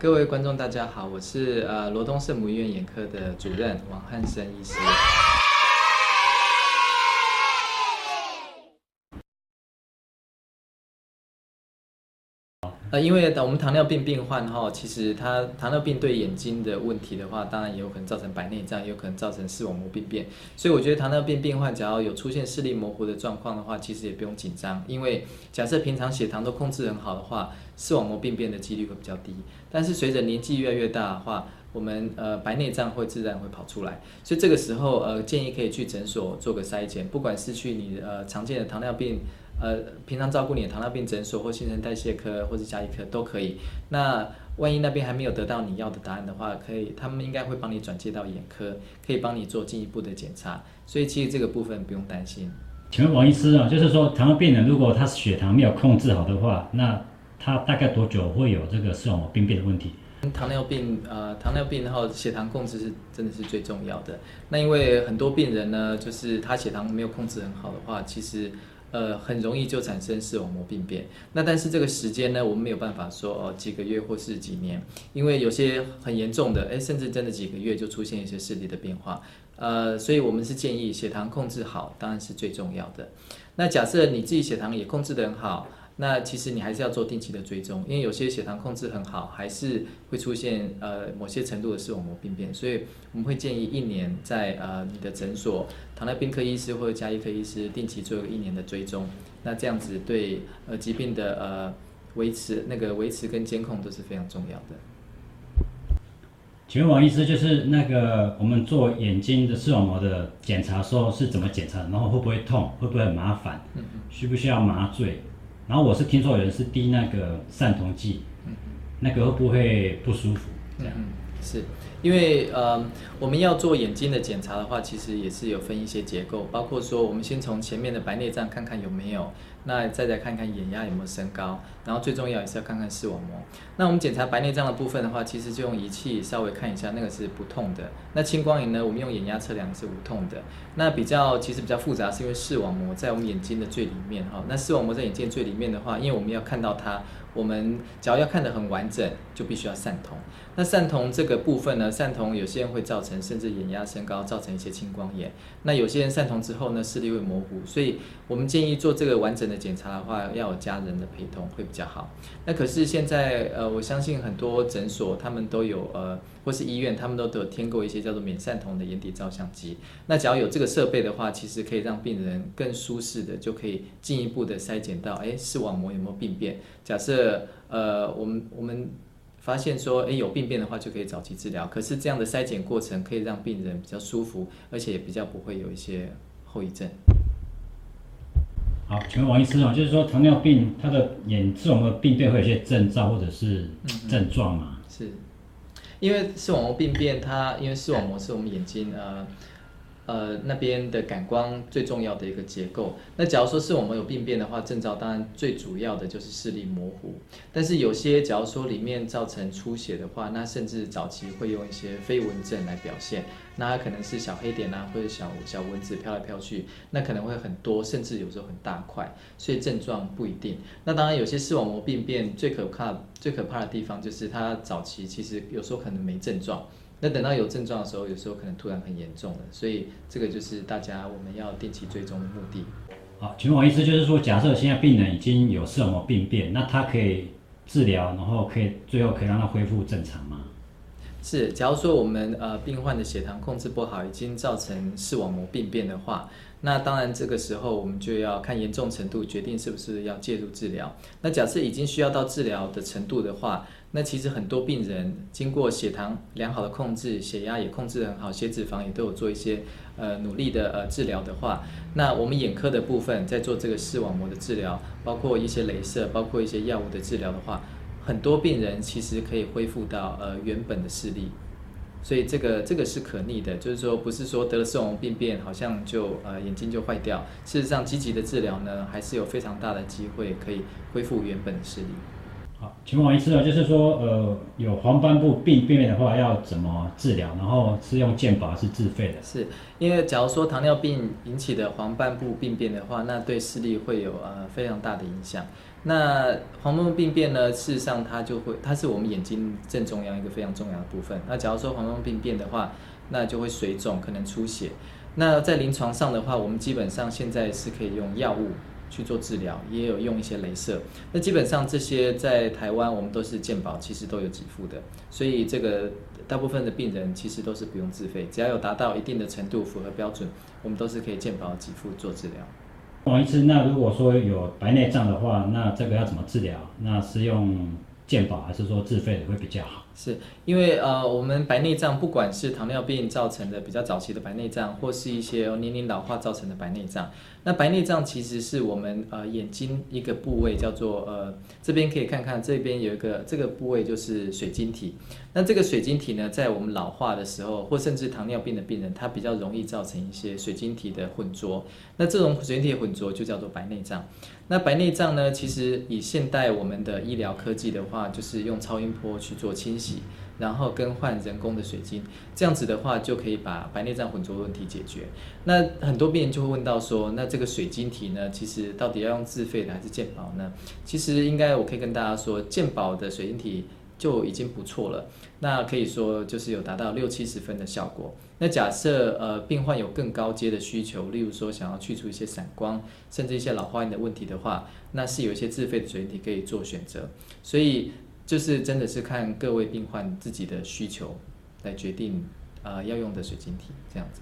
各位观众大家好，我是呃罗东圣母医院眼科的主任王汉生医师。呃，因为我们糖尿病病患哈，其实他糖尿病对眼睛的问题的话，当然也有可能造成白内障，也有可能造成视网膜病变。所以我觉得糖尿病病患只要有出现视力模糊的状况的话，其实也不用紧张，因为假设平常血糖都控制很好的话，视网膜病变的几率会比较低。但是随着年纪越来越大的话，我们呃白内障会自然会跑出来，所以这个时候呃建议可以去诊所做个筛检，不管是去你呃常见的糖尿病。呃，平常照顾你的糖尿病诊所或新陈代谢科或者加医科都可以。那万一那边还没有得到你要的答案的话，可以，他们应该会帮你转接到眼科，可以帮你做进一步的检查。所以其实这个部分不用担心。请问王医师啊，就是说糖尿病人如果他血糖没有控制好的话，那他大概多久会有这个视网膜病变的问题？糖尿病呃，糖尿病然后血糖控制是真的是最重要的。那因为很多病人呢，就是他血糖没有控制很好的话，其实。呃，很容易就产生视网膜病变。那但是这个时间呢，我们没有办法说哦几个月或是几年，因为有些很严重的，哎，甚至真的几个月就出现一些视力的变化。呃，所以我们是建议血糖控制好，当然是最重要的。那假设你自己血糖也控制得很好。那其实你还是要做定期的追踪，因为有些血糖控制很好，还是会出现呃某些程度的视网膜病变，所以我们会建议一年在呃你的诊所糖尿病科医师或者加医科医师定期做一年的追踪，那这样子对呃疾病的呃维持那个维持跟监控都是非常重要的。请问王医师，就是那个我们做眼睛的视网膜的检查时候是怎么检查，然后会不会痛，会不会很麻烦，需不需要麻醉？然后我是听说有人是滴那个散瞳剂，那个会不会不舒服？这样是。因为呃，我们要做眼睛的检查的话，其实也是有分一些结构，包括说我们先从前面的白内障看看有没有，那再再看看眼压有没有升高，然后最重要也是要看看视网膜。那我们检查白内障的部分的话，其实就用仪器稍微看一下，那个是不痛的。那青光眼呢，我们用眼压测量是无痛的。那比较其实比较复杂，是因为视网膜在我们眼睛的最里面哈。那视网膜在眼睛最里面的话，因为我们要看到它。我们只要要看得很完整，就必须要散瞳。那散瞳这个部分呢，散瞳有些人会造成甚至眼压升高，造成一些青光眼。那有些人散瞳之后呢，视力会模糊。所以我们建议做这个完整的检查的话，要有家人的陪同会比较好。那可是现在呃，我相信很多诊所他们都有呃，或是医院他们都都有添购一些叫做免散瞳的眼底照相机。那只要有这个设备的话，其实可以让病人更舒适的就可以进一步的筛检到，哎，视网膜有没有病变。假设呃，我们我们发现说，哎，有病变的话就可以早期治疗。可是这样的筛检过程可以让病人比较舒服，而且也比较不会有一些后遗症。好，请问王医师啊，就是说糖尿病它的眼视网膜病变会有一些征兆或者是症状吗？是，因为视网膜病变，它因为视网膜是我们眼睛呃。呃，那边的感光最重要的一个结构。那假如说是我们有病变的话，症状当然最主要的就是视力模糊。但是有些假如说里面造成出血的话，那甚至早期会用一些飞蚊症来表现。那可能是小黑点啊，或者小小蚊子飘来飘去，那可能会很多，甚至有时候很大块，所以症状不一定。那当然有些视网膜病变最可怕、最可怕的地方就是它早期其实有时候可能没症状。那等到有症状的时候，有时候可能突然很严重了，所以这个就是大家我们要定期追踪的目的。好，请问我意思，就是说，假设现在病人已经有视网膜病变，那他可以治疗，然后可以最后可以让他恢复正常吗？是，假如说我们呃病患的血糖控制不好，已经造成视网膜病变的话，那当然这个时候我们就要看严重程度，决定是不是要介入治疗。那假设已经需要到治疗的程度的话，那其实很多病人经过血糖良好的控制，血压也控制得很好，血脂肪也都有做一些呃努力的呃治疗的话，那我们眼科的部分在做这个视网膜的治疗，包括一些镭射，包括一些药物的治疗的话，很多病人其实可以恢复到呃原本的视力，所以这个这个是可逆的，就是说不是说得了视网膜病变好像就呃眼睛就坏掉，事实上积极的治疗呢，还是有非常大的机会可以恢复原本的视力。好，请问王医师啊，就是说，呃，有黄斑部病病变的话，要怎么治疗？然后是用健保还是自费的？是因为假如说糖尿病引起的黄斑部病变的话，那对视力会有呃非常大的影响。那黄斑部病变呢，事实上它就会，它是我们眼睛正中央一个非常重要的部分。那假如说黄斑病变的话，那就会水肿，可能出血。那在临床上的话，我们基本上现在是可以用药物。去做治疗，也有用一些镭射。那基本上这些在台湾我们都是健保，其实都有给付的。所以这个大部分的病人其实都是不用自费，只要有达到一定的程度符合标准，我们都是可以健保给付做治疗。王医师，那如果说有白内障的话，那这个要怎么治疗？那是用健保还是说自费会比较好？是因为呃，我们白内障不管是糖尿病造成的比较早期的白内障，或是一些年龄老化造成的白内障。那白内障其实是我们呃眼睛一个部位叫做呃这边可以看看这边有一个这个部位就是水晶体。那这个水晶体呢，在我们老化的时候，或甚至糖尿病的病人，它比较容易造成一些水晶体的混浊。那这种水晶体混浊就叫做白内障。那白内障呢，其实以现代我们的医疗科技的话，就是用超音波去做清洗。然后更换人工的水晶，这样子的话就可以把白内障混浊问题解决。那很多病人就会问到说，那这个水晶体呢，其实到底要用自费的还是健保呢？其实应该我可以跟大家说，健保的水晶体就已经不错了。那可以说就是有达到六七十分的效果。那假设呃病患有更高阶的需求，例如说想要去除一些散光，甚至一些老花眼的问题的话，那是有一些自费的水晶体可以做选择。所以。就是真的是看各位病患自己的需求来决定，呃，要用的水晶体这样子。